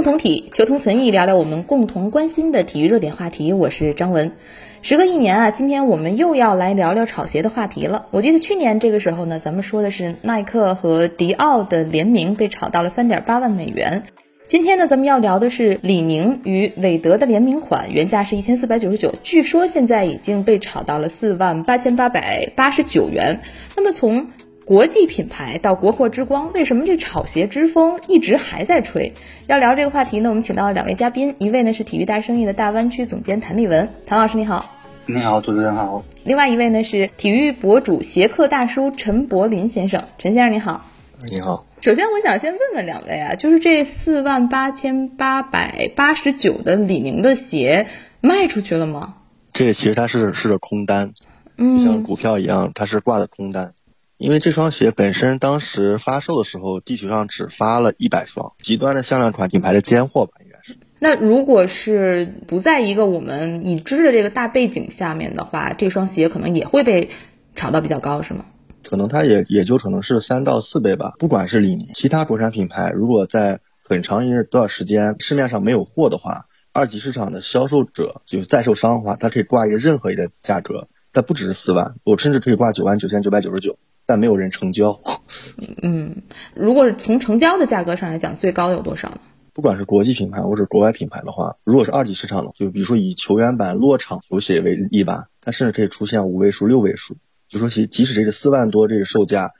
共同体，求同存异，聊聊我们共同关心的体育热点话题。我是张文。时隔一年啊，今天我们又要来聊聊炒鞋的话题了。我记得去年这个时候呢，咱们说的是耐克和迪奥的联名被炒到了三点八万美元。今天呢，咱们要聊的是李宁与韦德的联名款，原价是一千四百九十九，据说现在已经被炒到了四万八千八百八十九元。那么从国际品牌到国货之光，为什么这炒鞋之风一直还在吹？要聊这个话题呢，我们请到了两位嘉宾，一位呢是体育大生意的大湾区总监谭立文，谭老师你好。你好，主持人好。另外一位呢是体育博主鞋客大叔陈柏林先生，陈先生你好。你好。首先，我想先问问两位啊，就是这四万八千八百八十九的李宁的鞋卖出去了吗？这个其实它是是个空单，嗯，像股票一样，它是挂的空单。因为这双鞋本身当时发售的时候，地球上只发了一百双，极端的限量款品牌的尖货吧，应该是。那如果是不在一个我们已知的这个大背景下面的话，这双鞋可能也会被炒到比较高，是吗？可能它也也就可能是三到四倍吧。不管是李宁，其他国产品牌，如果在很长一段时间市面上没有货的话，二级市场的销售者就是在售商的话，他可以挂一个任何一个价格，它不只是四万，我甚至可以挂九万九千九百九十九，但没有人成交。嗯，如果是从成交的价格上来讲，最高有多少呢？不管是国际品牌或者国外品牌的话，如果是二级市场的，就比如说以球员版落场球鞋为例吧，它甚至可以出现五位数、六位数。就说其即使这个四万多这个售价，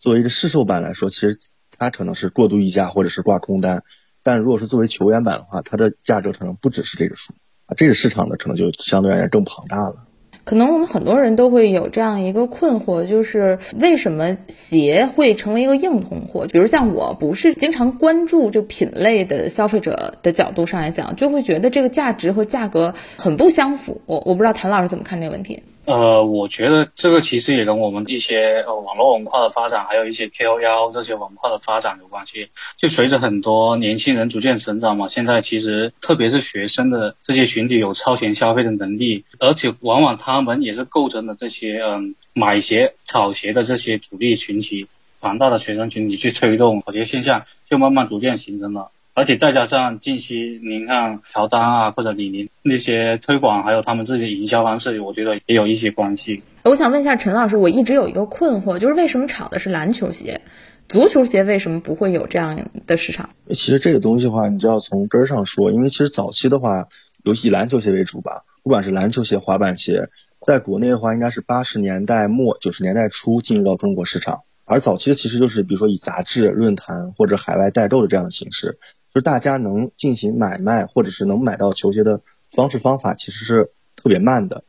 作为一个市售版来说，其实它可能是过度溢价或者是挂空单，但如果是作为球员版的话，它的价格可能不只是这个数啊，这个市场呢可能就相对而言更庞大了。可能我们很多人都会有这样一个困惑，就是为什么鞋会成为一个硬通货？比如像我不是经常关注这品类的消费者的角度上来讲，就会觉得这个价值和价格很不相符。我我不知道谭老师怎么看这个问题。呃，我觉得这个其实也跟我们一些呃网络文化的发展，还有一些 KOL 这些文化的发展有关系。就随着很多年轻人逐渐成长嘛，现在其实特别是学生的这些群体有超前消费的能力，而且往往他们也是构成了这些嗯买鞋、炒鞋的这些主力群体，庞大的学生群体去推动炒鞋现象，就慢慢逐渐形成了。而且再加上近期您看乔丹啊或者李宁那些推广，还有他们自己的营销方式，我觉得也有一些关系。我想问一下陈老师，我一直有一个困惑，就是为什么炒的是篮球鞋，足球鞋为什么不会有这样的市场？其实这个东西的话，你就要从根儿上说，因为其实早期的话，尤其以篮球鞋为主吧，不管是篮球鞋、滑板鞋，在国内的话，应该是八十年代末九十年代初进入到中国市场，而早期的其实就是比如说以杂志、论坛或者海外代购的这样的形式。就是大家能进行买卖，或者是能买到球鞋的方式方法，其实是特别慢的。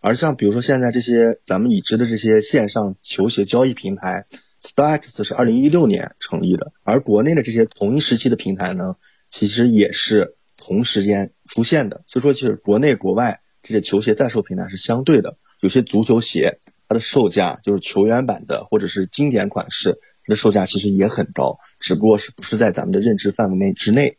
而像比如说现在这些咱们已知的这些线上球鞋交易平台，StarX 是二零一六年成立的，而国内的这些同一时期的平台呢，其实也是同时间出现的。所以说，其实国内国外这些球鞋在售平台是相对的。有些足球鞋，它的售价就是球员版的或者是经典款式，它的售价其实也很高。只不过是不是在咱们的认知范围内之内，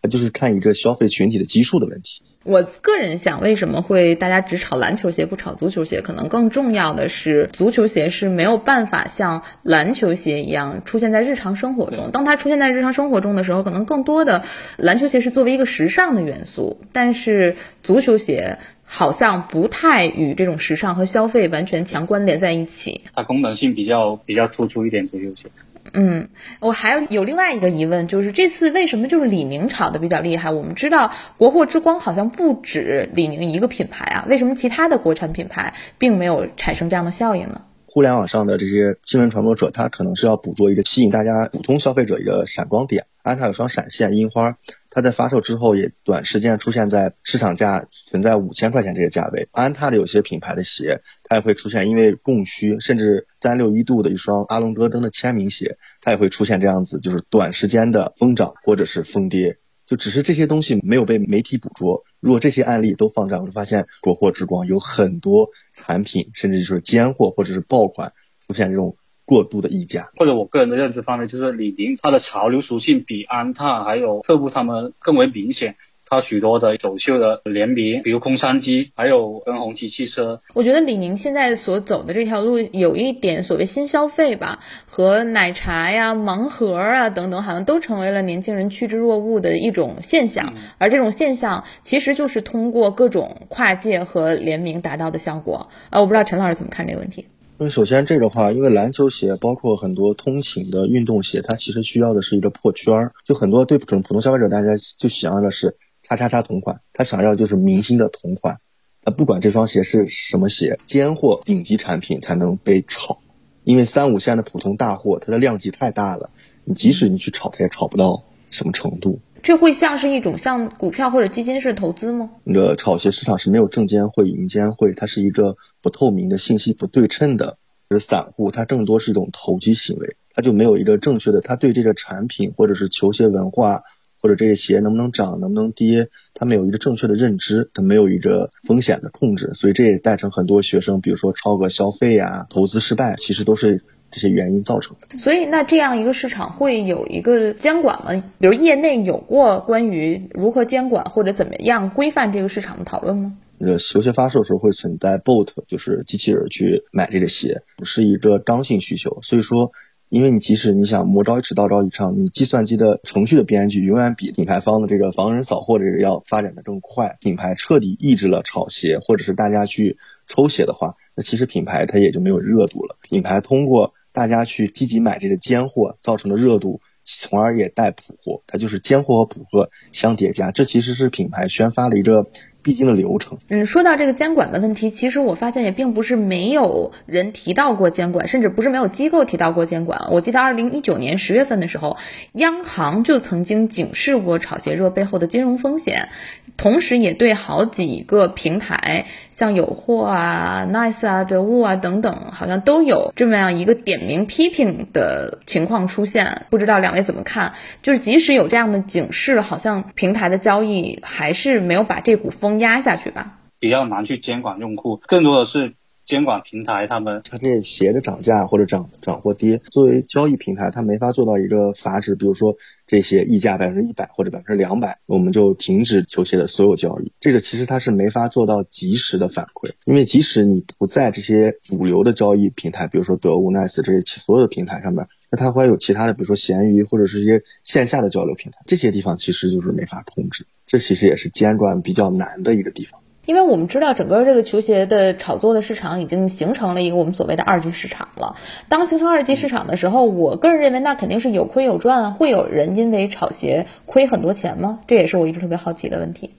它就是看一个消费群体的基数的问题。我个人想，为什么会大家只炒篮球鞋不炒足球鞋？可能更重要的是，足球鞋是没有办法像篮球鞋一样出现在日常生活中。当它出现在日常生活中的时候，可能更多的篮球鞋是作为一个时尚的元素，但是足球鞋好像不太与这种时尚和消费完全强关联在一起。它功能性比较比较突出一点，足球鞋。嗯，我还有有另外一个疑问，就是这次为什么就是李宁炒的比较厉害？我们知道国货之光好像不止李宁一个品牌啊，为什么其他的国产品牌并没有产生这样的效应呢？互联网上的这些新闻传播者，他可能是要捕捉一个吸引大家普通消费者一个闪光点。安踏有双闪现樱花，它在发售之后也短时间出现在市场价存在五千块钱这个价位。安踏的有些品牌的鞋，它也会出现因为供需，甚至三六一度的一双阿隆戈登的签名鞋，它也会出现这样子，就是短时间的疯涨或者是疯跌。就只是这些东西没有被媒体捕捉。如果这些案例都放这，我就发现国货之光有很多产品，甚至就是尖货或者是爆款出现这种过度的溢价。或者我个人的认知方面，就是李宁它的潮流属性比安踏还有特步他们更为明显。它许多的走秀的联名，比如空山机，还有跟红旗汽车。我觉得李宁现在所走的这条路有一点所谓新消费吧，和奶茶呀、盲盒啊等等，好像都成为了年轻人趋之若鹜的一种现象。而这种现象其实就是通过各种跨界和联名达到的效果。呃，我不知道陈老师怎么看这个问题。因为首先这个话，因为篮球鞋包括很多通勤的运动鞋，它其实需要的是一个破圈儿。就很多对普通普通消费者，大家就想要的是叉叉叉同款，他想要就是明星的同款。那不管这双鞋是什么鞋，尖货顶级产品才能被炒，因为三五线的普通大货，它的量级太大了，你即使你去炒，它也炒不到什么程度。这会像是一种像股票或者基金式投资吗？那个炒鞋市场是没有证监会、银监会，它是一个不透明的信息不对称的。就是散户，它更多是一种投机行为，他就没有一个正确的，他对这个产品或者是球鞋文化或者这个鞋能不能涨、能不能跌，他没有一个正确的认知，他没有一个风险的控制，所以这也带成很多学生，比如说超额消费呀、投资失败，其实都是这些原因造成的。所以，那这样一个市场会有一个监管吗？比如业内有过关于如何监管或者怎么样规范这个市场的讨论吗？呃，球鞋发售时候会存在 bot，就是机器人去买这个鞋，不是一个刚性需求。所以说，因为你即使你想魔招一尺道招一丈，你计算机的程序的编剧永远比品牌方的这个防人扫货这个要发展的更快。品牌彻底抑制了炒鞋，或者是大家去抽鞋的话，那其实品牌它也就没有热度了。品牌通过大家去积极买这个尖货造成的热度，从而也带普货，它就是尖货和普货相叠加，这其实是品牌宣发的一个。必经的流程。嗯，说到这个监管的问题，其实我发现也并不是没有人提到过监管，甚至不是没有机构提到过监管。我记得二零一九年十月份的时候，央行就曾经警示过炒鞋热背后的金融风险，同时也对好几个平台，像有货啊、Nice 啊、得物啊等等，好像都有这么样一个点名批评的情况出现。不知道两位怎么看？就是即使有这样的警示，好像平台的交易还是没有把这股风。压下去吧，比较难去监管用户，更多的是监管平台。他们它这鞋的涨价或者涨涨或跌，作为交易平台，它没法做到一个阀值，比如说这些溢价百分之一百或者百分之两百，我们就停止球鞋的所有交易。这个其实它是没法做到及时的反馈，因为即使你不在这些主流的交易平台，比如说得物、Nice 这些所有的平台上面，那它会有其他的，比如说闲鱼或者是一些线下的交流平台，这些地方其实就是没法控制。这其实也是监管比较难的一个地方，因为我们知道整个这个球鞋的炒作的市场已经形成了一个我们所谓的二级市场了。当形成二级市场的时候，我个人认为那肯定是有亏有赚啊。会有人因为炒鞋亏很多钱吗？这也是我一直特别好奇的问题。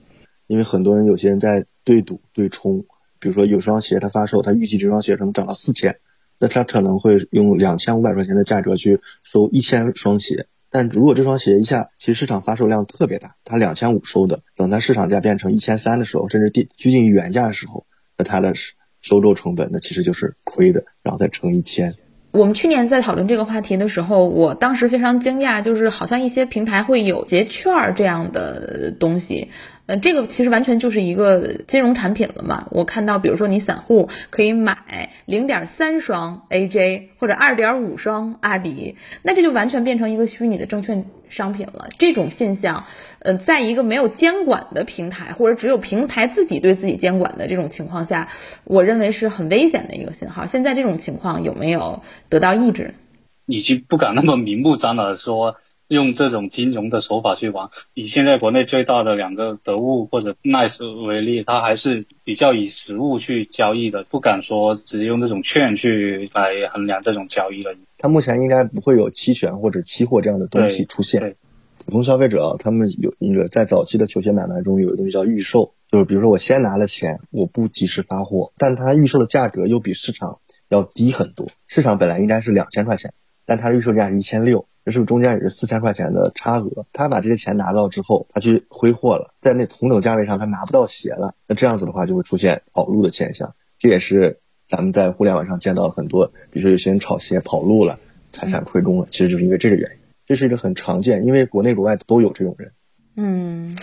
因为很多人有些人在对赌对冲，比如说有双鞋它发售，他预计这双鞋能涨到四千，那他可能会用两千五百块钱的价格去收一千双鞋。但如果这双鞋一下，其实市场发售量特别大，它两千五收的，等它市场价变成一千三的时候，甚至低趋近于原价的时候，那它的收购成本那其实就是亏的，然后再乘一千。我们去年在讨论这个话题的时候，我当时非常惊讶，就是好像一些平台会有结券这样的东西。呃，这个其实完全就是一个金融产品了嘛。我看到，比如说你散户可以买零点三双 AJ 或者二点五双阿迪，那这就完全变成一个虚拟的证券商品了。这种现象，呃，在一个没有监管的平台，或者只有平台自己对自己监管的这种情况下，我认为是很危险的一个信号。现在这种情况有没有得到抑制？已经不敢那么明目张胆的说。用这种金融的手法去玩，以现在国内最大的两个得物或者 Nice 为例，它还是比较以实物去交易的，不敢说直接用这种券去来衡量这种交易了。它目前应该不会有期权或者期货这样的东西出现。普通消费者啊，他们有那个在早期的球鞋买卖中有一个东西叫预售，就是比如说我先拿了钱，我不及时发货，但它预售的价格又比市场要低很多。市场本来应该是两千块钱，但它预售价是一千六。这是不是中间也是四千块钱的差额？他把这些钱拿到之后，他去挥霍了，在那同等价位上他拿不到鞋了，那这样子的话就会出现跑路的现象。这也是咱们在互联网上见到很多，比如说有些人炒鞋跑路了，财产亏空了，其实就是因为这个原因。这是一个很常见，因为国内国外都有这种人。嗯。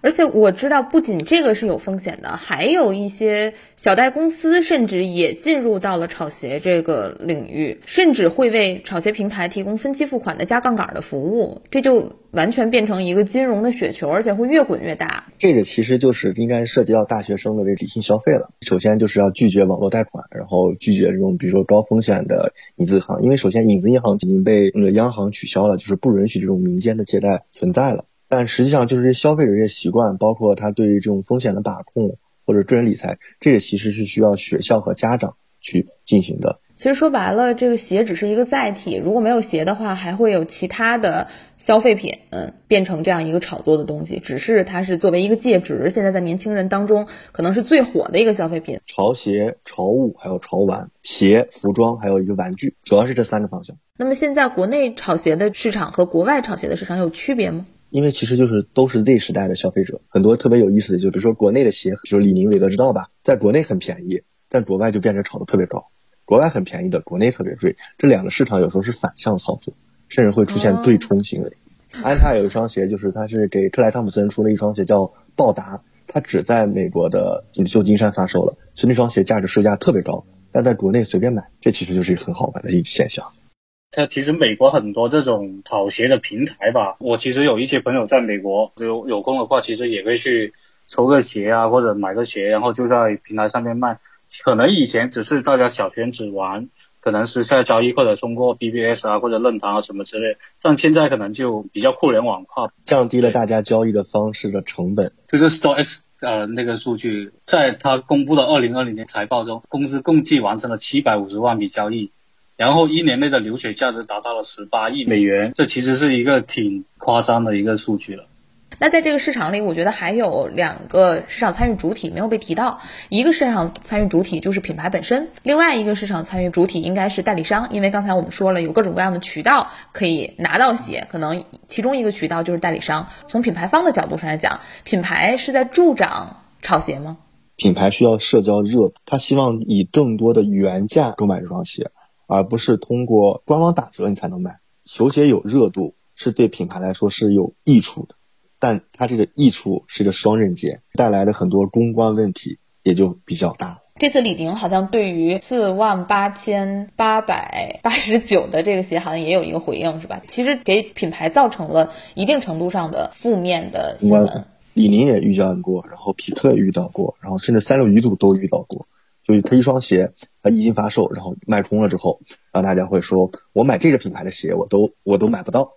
而且我知道，不仅这个是有风险的，还有一些小贷公司甚至也进入到了炒鞋这个领域，甚至会为炒鞋平台提供分期付款的加杠杆的服务，这就完全变成一个金融的雪球，而且会越滚越大。这个其实就是应该涉及到大学生的这理性消费了。首先就是要拒绝网络贷款，然后拒绝这种比如说高风险的影子行，因为首先影子银行已经被那个央行取消了，就是不允许这种民间的借贷存在了。但实际上，就是这消费者这些习惯，包括他对于这种风险的把控或者个人理财，这个其实是需要学校和家长去进行的。其实说白了，这个鞋只是一个载体，如果没有鞋的话，还会有其他的消费品，嗯，变成这样一个炒作的东西。只是它是作为一个介质，现在在年轻人当中可能是最火的一个消费品。潮鞋、潮物还有潮玩，鞋、服装还有一个玩具，主要是这三个方向。那么现在国内炒鞋的市场和国外炒鞋的市场有区别吗？因为其实就是都是 Z 时代的消费者，很多特别有意思的，就比如说国内的鞋，比如李宁、韦德之道吧，在国内很便宜，在国外就变成炒得特别高，国外很便宜的，国内特别贵，这两个市场有时候是反向操作，甚至会出现对冲行为。安踏有一双鞋，就是它是给克莱汤普森出了一双鞋叫暴达，它只在美国的旧金山发售了，所以那双鞋价值售价特别高，但在国内随便买，这其实就是一个很好玩的一个现象。它其实美国很多这种跑鞋的平台吧，我其实有一些朋友在美国，有有空的话，其实也会去抽个鞋啊，或者买个鞋，然后就在平台上面卖。可能以前只是大家小圈子玩，可能是在交易或者通过 BBS 啊或者论坛啊什么之类，像现在可能就比较互联网化，降低了大家交易的方式的成本。就是 StoreX 呃那个数据，在他公布的二零二零年财报中，公司共计完成了七百五十万笔交易。然后一年内的流水价值达到了十八亿美元，这其实是一个挺夸张的一个数据了。那在这个市场里，我觉得还有两个市场参与主体没有被提到，一个市场参与主体就是品牌本身，另外一个市场参与主体应该是代理商，因为刚才我们说了有各种各样的渠道可以拿到鞋，可能其中一个渠道就是代理商。从品牌方的角度上来讲，品牌是在助长炒鞋吗？品牌需要社交热度，他希望以更多的原价购买这双鞋。而不是通过官网打折你才能买球鞋有热度是对品牌来说是有益处的，但它这个益处是个双刃剑，带来的很多公关问题也就比较大。这次李宁好像对于四万八千八百八十九的这个鞋好像也有一个回应，是吧？其实给品牌造成了一定程度上的负面的新闻。李宁也遇见过，然后匹克也遇到过，然后甚至三六一度都遇到过。就是他一双鞋，他一经发售，然后卖空了之后，然后大家会说，我买这个品牌的鞋，我都我都买不到，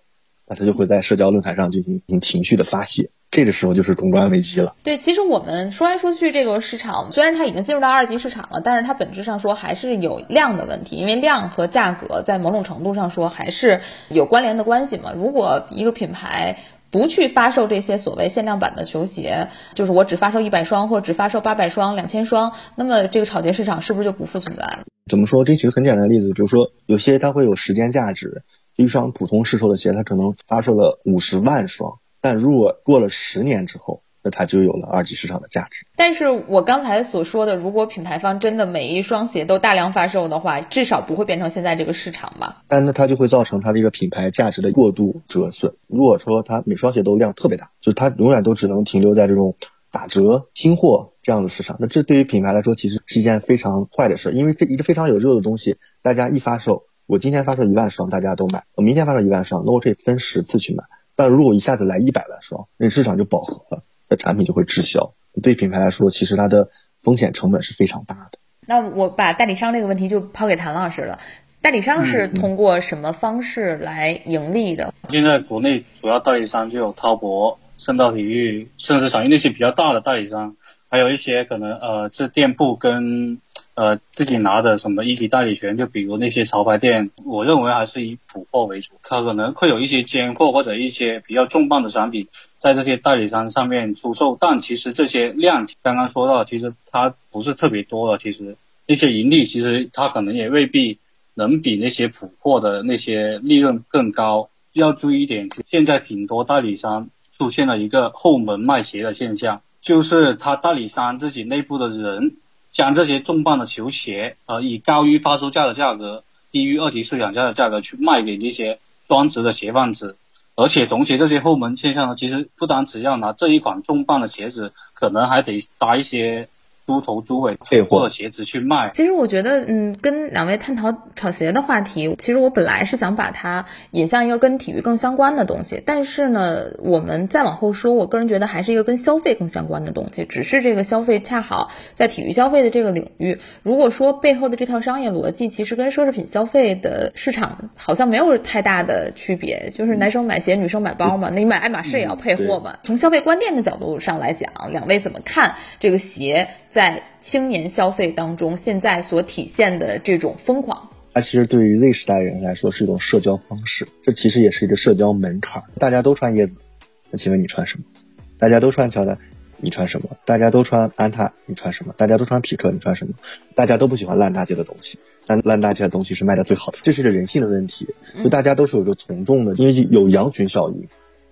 那他就会在社交论坛上进行进行情绪的发泄，这个时候就是公关危机了。对，其实我们说来说去，这个市场虽然它已经进入到二级市场了，但是它本质上说还是有量的问题，因为量和价格在某种程度上说还是有关联的关系嘛。如果一个品牌，不去发售这些所谓限量版的球鞋，就是我只发售一百双或只发售八百双、两千双，那么这个炒鞋市场是不是就不复存在了？怎么说？这举个很简单的例子，比如说有些它会有时间价值，一双普通市售的鞋，它可能发售了五十万双，但如果过了十年之后。那它就有了二级市场的价值。但是我刚才所说的，如果品牌方真的每一双鞋都大量发售的话，至少不会变成现在这个市场吧？但那它就会造成它的一个品牌价值的过度折损。如果说它每双鞋都量特别大，就是它永远都只能停留在这种打折、清货这样的市场，那这对于品牌来说其实是一件非常坏的事。因为非一个非常有热的东西，大家一发售，我今天发售一万双，大家都买；我明天发售一万双，那我可以分十次去买。但如果一下子来一百万双，那市场就饱和了。的产品就会滞销，对品牌来说，其实它的风险成本是非常大的。那我把代理商这个问题就抛给谭老师了。代理商是通过什么方式来盈利的？现在国内主要代理商就有滔博、圣道体育、盛世场业那些比较大的代理商，还有一些可能呃，这店铺跟呃自己拿的什么一级代理权，就比如那些潮牌店，我认为还是以普货为主，它可能会有一些尖货或者一些比较重磅的产品。在这些代理商上面出售，但其实这些量刚刚说到，其实它不是特别多的。其实那些盈利，其实它可能也未必能比那些普货的那些利润更高。要注意一点，现在挺多代理商出现了一个后门卖鞋的现象，就是他代理商自己内部的人将这些重磅的球鞋，呃，以高于发售价的价格，低于二级市场价的价格去卖给那些专职的鞋贩子。而且同鞋这些后门现象呢，其实不单只要拿这一款重磅的鞋子，可能还得搭一些。猪头猪尾配货的鞋子去卖。其实我觉得，嗯，跟两位探讨炒鞋的话题，其实我本来是想把它引向一个跟体育更相关的东西，但是呢，我们再往后说，我个人觉得还是一个跟消费更相关的东西。只是这个消费恰好在体育消费的这个领域，如果说背后的这套商业逻辑，其实跟奢侈品消费的市场好像没有太大的区别，就是男生买鞋，女生买包嘛，那你买爱马仕也要配货嘛。从消费观念的角度上来讲，两位怎么看这个鞋？在青年消费当中，现在所体现的这种疯狂，它其实对于 Z 时代人来说是一种社交方式，这其实也是一个社交门槛。大家都穿椰子，那请问你穿什么？大家都穿乔丹，你穿什么？大家都穿安踏，你穿什么？大家都穿匹克，你穿什么？大家都不喜欢烂大街的东西，但烂大街的东西是卖的最好的，这是一个人性的问题。就大家都是有一个从众的，因为有羊群效应，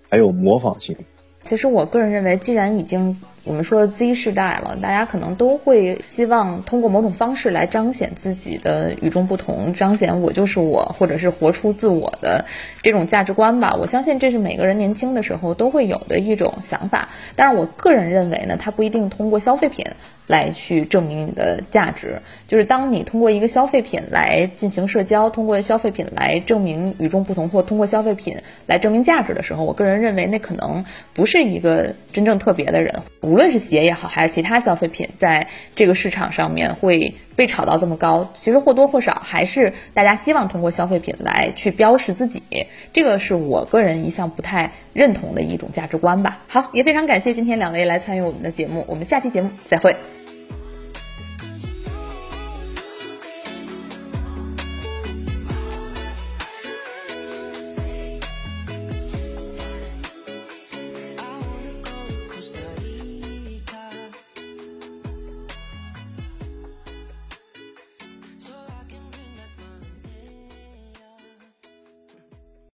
还有模仿性。其实我个人认为，既然已经我们说 Z 世代了，大家可能都会希望通过某种方式来彰显自己的与众不同，彰显我就是我，或者是活出自我的这种价值观吧。我相信这是每个人年轻的时候都会有的一种想法。但是我个人认为呢，它不一定通过消费品。来去证明你的价值，就是当你通过一个消费品来进行社交，通过消费品来证明与众不同，或通过消费品来证明价值的时候，我个人认为那可能不是一个真正特别的人。无论是鞋也好，还是其他消费品，在这个市场上面会被炒到这么高，其实或多或少还是大家希望通过消费品来去标识自己。这个是我个人一向不太认同的一种价值观吧。好，也非常感谢今天两位来参与我们的节目，我们下期节目再会。